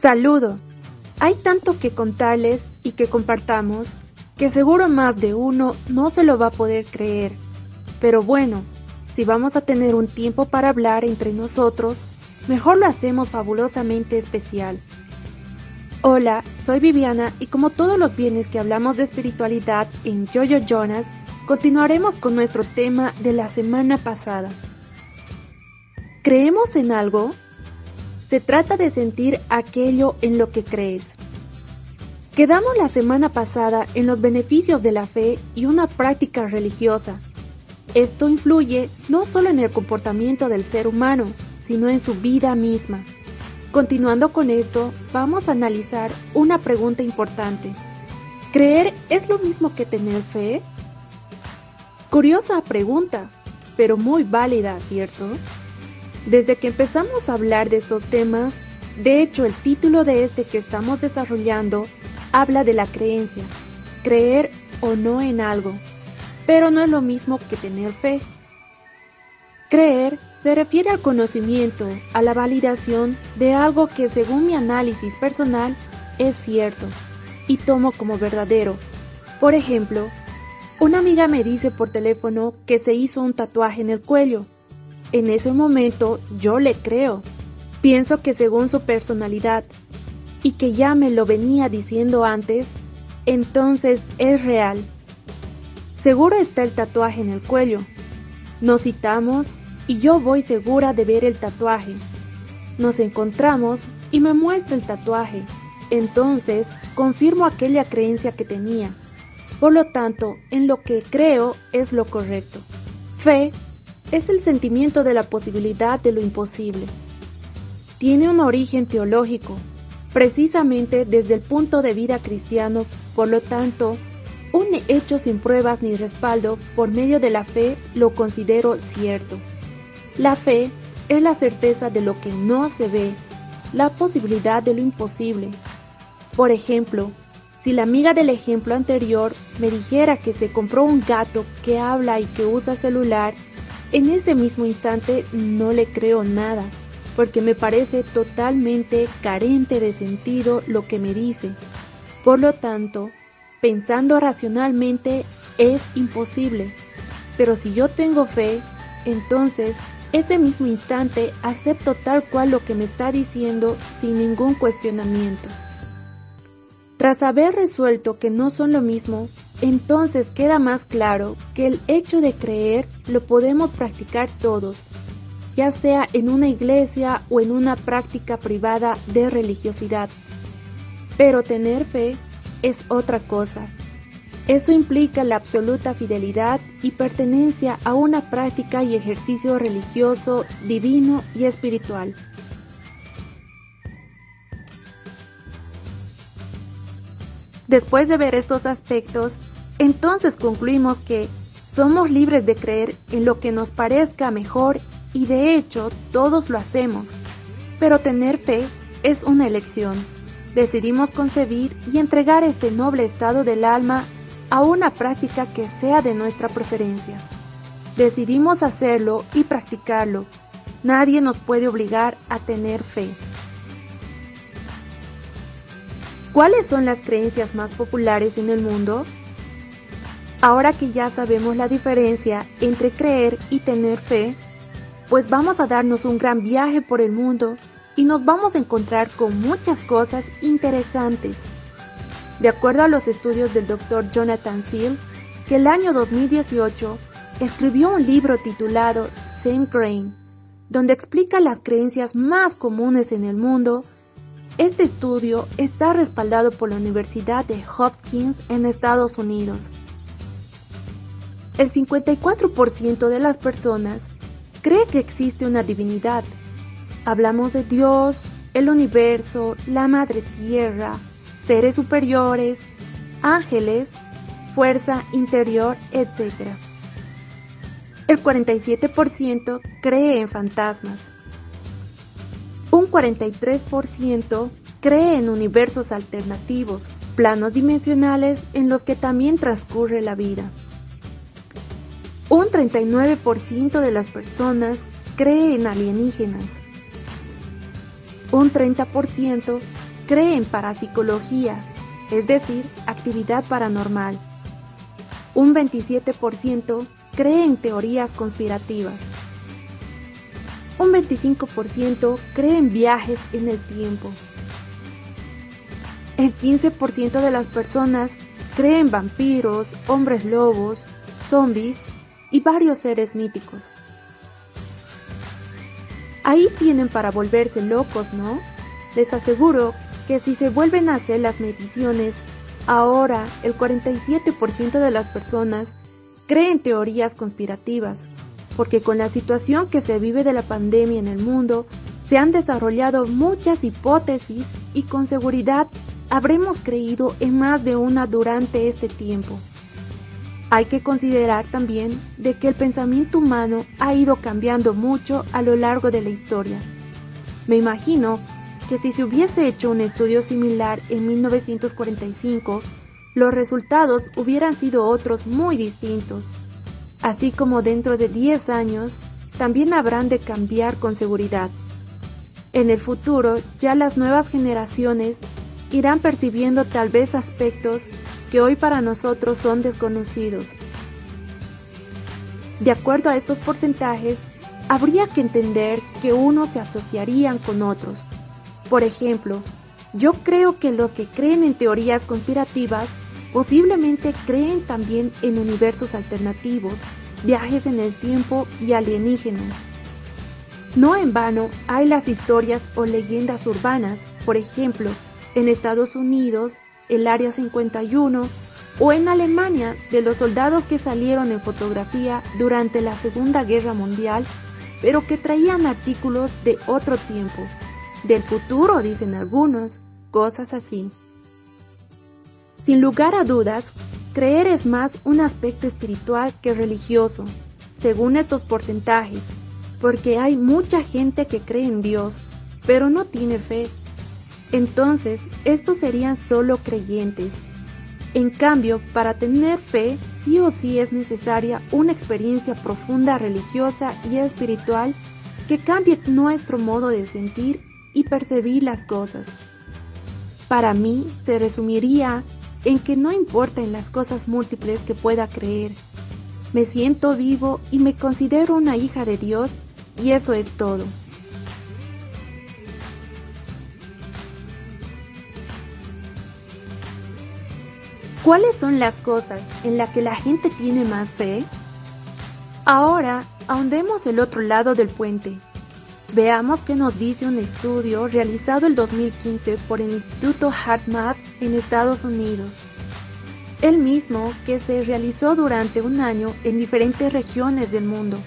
Saludo. Hay tanto que contarles y que compartamos que seguro más de uno no se lo va a poder creer. Pero bueno, si vamos a tener un tiempo para hablar entre nosotros, mejor lo hacemos fabulosamente especial. Hola, soy Viviana y como todos los bienes que hablamos de espiritualidad en Jojo Jonas, continuaremos con nuestro tema de la semana pasada. ¿Creemos en algo? Se trata de sentir aquello en lo que crees. Quedamos la semana pasada en los beneficios de la fe y una práctica religiosa. Esto influye no solo en el comportamiento del ser humano, sino en su vida misma. Continuando con esto, vamos a analizar una pregunta importante. ¿Creer es lo mismo que tener fe? Curiosa pregunta, pero muy válida, ¿cierto? Desde que empezamos a hablar de estos temas, de hecho el título de este que estamos desarrollando habla de la creencia, creer o no en algo, pero no es lo mismo que tener fe. Creer se refiere al conocimiento, a la validación de algo que según mi análisis personal es cierto y tomo como verdadero. Por ejemplo, una amiga me dice por teléfono que se hizo un tatuaje en el cuello. En ese momento yo le creo. Pienso que según su personalidad y que ya me lo venía diciendo antes, entonces es real. Seguro está el tatuaje en el cuello. Nos citamos y yo voy segura de ver el tatuaje. Nos encontramos y me muestra el tatuaje. Entonces confirmo aquella creencia que tenía. Por lo tanto, en lo que creo es lo correcto. Fe es el sentimiento de la posibilidad de lo imposible. Tiene un origen teológico, precisamente desde el punto de vida cristiano, por lo tanto, un hecho sin pruebas ni respaldo por medio de la fe lo considero cierto. La fe es la certeza de lo que no se ve, la posibilidad de lo imposible. Por ejemplo, si la amiga del ejemplo anterior me dijera que se compró un gato que habla y que usa celular, en ese mismo instante no le creo nada porque me parece totalmente carente de sentido lo que me dice. Por lo tanto, pensando racionalmente es imposible. Pero si yo tengo fe, entonces ese mismo instante acepto tal cual lo que me está diciendo sin ningún cuestionamiento. Tras haber resuelto que no son lo mismo, entonces queda más claro que el hecho de creer lo podemos practicar todos ya sea en una iglesia o en una práctica privada de religiosidad. Pero tener fe es otra cosa. Eso implica la absoluta fidelidad y pertenencia a una práctica y ejercicio religioso, divino y espiritual. Después de ver estos aspectos, entonces concluimos que somos libres de creer en lo que nos parezca mejor y de hecho todos lo hacemos. Pero tener fe es una elección. Decidimos concebir y entregar este noble estado del alma a una práctica que sea de nuestra preferencia. Decidimos hacerlo y practicarlo. Nadie nos puede obligar a tener fe. ¿Cuáles son las creencias más populares en el mundo? Ahora que ya sabemos la diferencia entre creer y tener fe, pues vamos a darnos un gran viaje por el mundo y nos vamos a encontrar con muchas cosas interesantes. De acuerdo a los estudios del Dr. Jonathan Seal, que el año 2018 escribió un libro titulado Same Grain, donde explica las creencias más comunes en el mundo. Este estudio está respaldado por la Universidad de Hopkins en Estados Unidos. El 54% de las personas cree que existe una divinidad. Hablamos de Dios, el universo, la madre tierra, seres superiores, ángeles, fuerza interior, etc. El 47% cree en fantasmas. Un 43% cree en universos alternativos, planos dimensionales en los que también transcurre la vida. Un 39% de las personas cree en alienígenas. Un 30% cree en parapsicología, es decir, actividad paranormal. Un 27% cree en teorías conspirativas. Un 25% cree en viajes en el tiempo. El 15% de las personas cree en vampiros, hombres lobos, zombies y varios seres míticos. Ahí tienen para volverse locos, ¿no? Les aseguro que si se vuelven a hacer las mediciones, ahora el 47% de las personas creen teorías conspirativas, porque con la situación que se vive de la pandemia en el mundo, se han desarrollado muchas hipótesis y con seguridad habremos creído en más de una durante este tiempo. Hay que considerar también de que el pensamiento humano ha ido cambiando mucho a lo largo de la historia. Me imagino que si se hubiese hecho un estudio similar en 1945, los resultados hubieran sido otros muy distintos. Así como dentro de 10 años, también habrán de cambiar con seguridad. En el futuro, ya las nuevas generaciones irán percibiendo tal vez aspectos que hoy para nosotros son desconocidos. De acuerdo a estos porcentajes, habría que entender que unos se asociarían con otros. Por ejemplo, yo creo que los que creen en teorías conspirativas posiblemente creen también en universos alternativos, viajes en el tiempo y alienígenas. No en vano hay las historias o leyendas urbanas, por ejemplo, en Estados Unidos, el Área 51, o en Alemania, de los soldados que salieron en fotografía durante la Segunda Guerra Mundial, pero que traían artículos de otro tiempo, del futuro, dicen algunos, cosas así. Sin lugar a dudas, creer es más un aspecto espiritual que religioso, según estos porcentajes, porque hay mucha gente que cree en Dios, pero no tiene fe entonces, estos serían solo creyentes. En cambio, para tener fe, sí o sí es necesaria una experiencia profunda religiosa y espiritual que cambie nuestro modo de sentir y percibir las cosas. Para mí, se resumiría en que no importa en las cosas múltiples que pueda creer. Me siento vivo y me considero una hija de Dios y eso es todo. ¿Cuáles son las cosas en las que la gente tiene más fe? Ahora, ahondemos el otro lado del puente. Veamos qué nos dice un estudio realizado el 2015 por el Instituto HeartMath en Estados Unidos. El mismo que se realizó durante un año en diferentes regiones del mundo.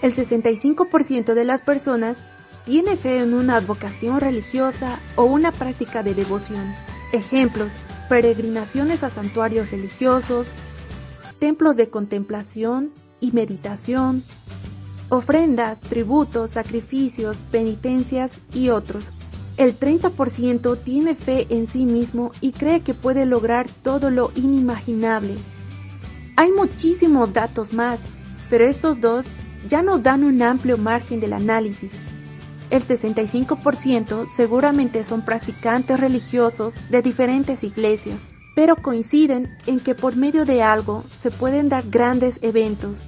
El 65% de las personas tiene fe en una vocación religiosa o una práctica de devoción. Ejemplos, peregrinaciones a santuarios religiosos, templos de contemplación y meditación, ofrendas, tributos, sacrificios, penitencias y otros. El 30% tiene fe en sí mismo y cree que puede lograr todo lo inimaginable. Hay muchísimos datos más, pero estos dos ya nos dan un amplio margen del análisis. El 65% seguramente son practicantes religiosos de diferentes iglesias, pero coinciden en que por medio de algo se pueden dar grandes eventos.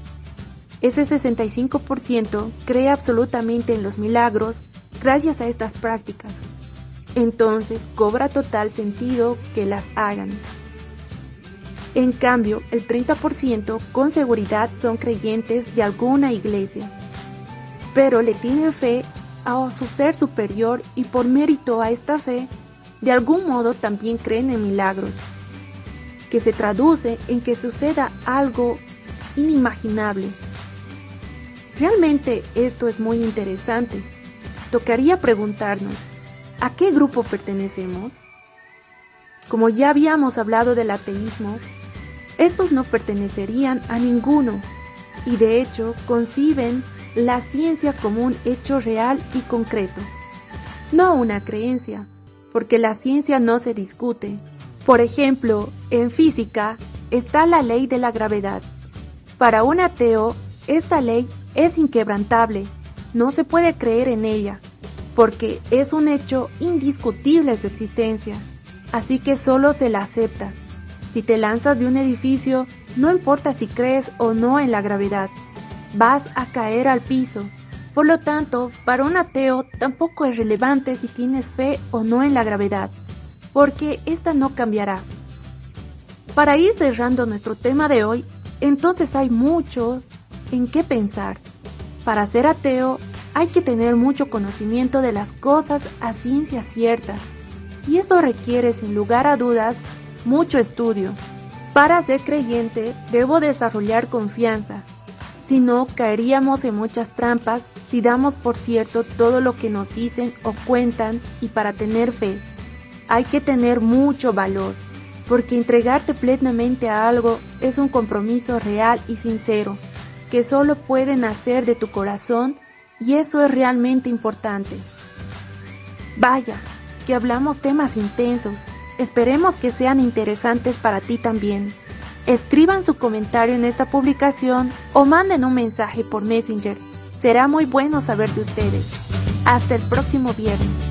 Ese 65% cree absolutamente en los milagros gracias a estas prácticas. Entonces cobra total sentido que las hagan. En cambio, el 30% con seguridad son creyentes de alguna iglesia, pero le tienen fe a su ser superior y por mérito a esta fe, de algún modo también creen en milagros, que se traduce en que suceda algo inimaginable. Realmente esto es muy interesante. Tocaría preguntarnos, ¿a qué grupo pertenecemos? Como ya habíamos hablado del ateísmo, estos no pertenecerían a ninguno y de hecho conciben la ciencia como un hecho real y concreto, no una creencia, porque la ciencia no se discute. Por ejemplo, en física está la ley de la gravedad. Para un ateo, esta ley es inquebrantable, no se puede creer en ella, porque es un hecho indiscutible su existencia, así que solo se la acepta. Si te lanzas de un edificio, no importa si crees o no en la gravedad, vas a caer al piso. Por lo tanto, para un ateo tampoco es relevante si tienes fe o no en la gravedad, porque esta no cambiará. Para ir cerrando nuestro tema de hoy, entonces hay mucho en qué pensar. Para ser ateo hay que tener mucho conocimiento de las cosas a ciencia cierta, y eso requiere sin lugar a dudas mucho estudio. Para ser creyente debo desarrollar confianza, si no caeríamos en muchas trampas si damos por cierto todo lo que nos dicen o cuentan y para tener fe. Hay que tener mucho valor porque entregarte plenamente a algo es un compromiso real y sincero, que solo puede nacer de tu corazón y eso es realmente importante. Vaya, que hablamos temas intensos, esperemos que sean interesantes para ti también. Escriban su comentario en esta publicación o manden un mensaje por Messenger. Será muy bueno saber de ustedes. Hasta el próximo viernes.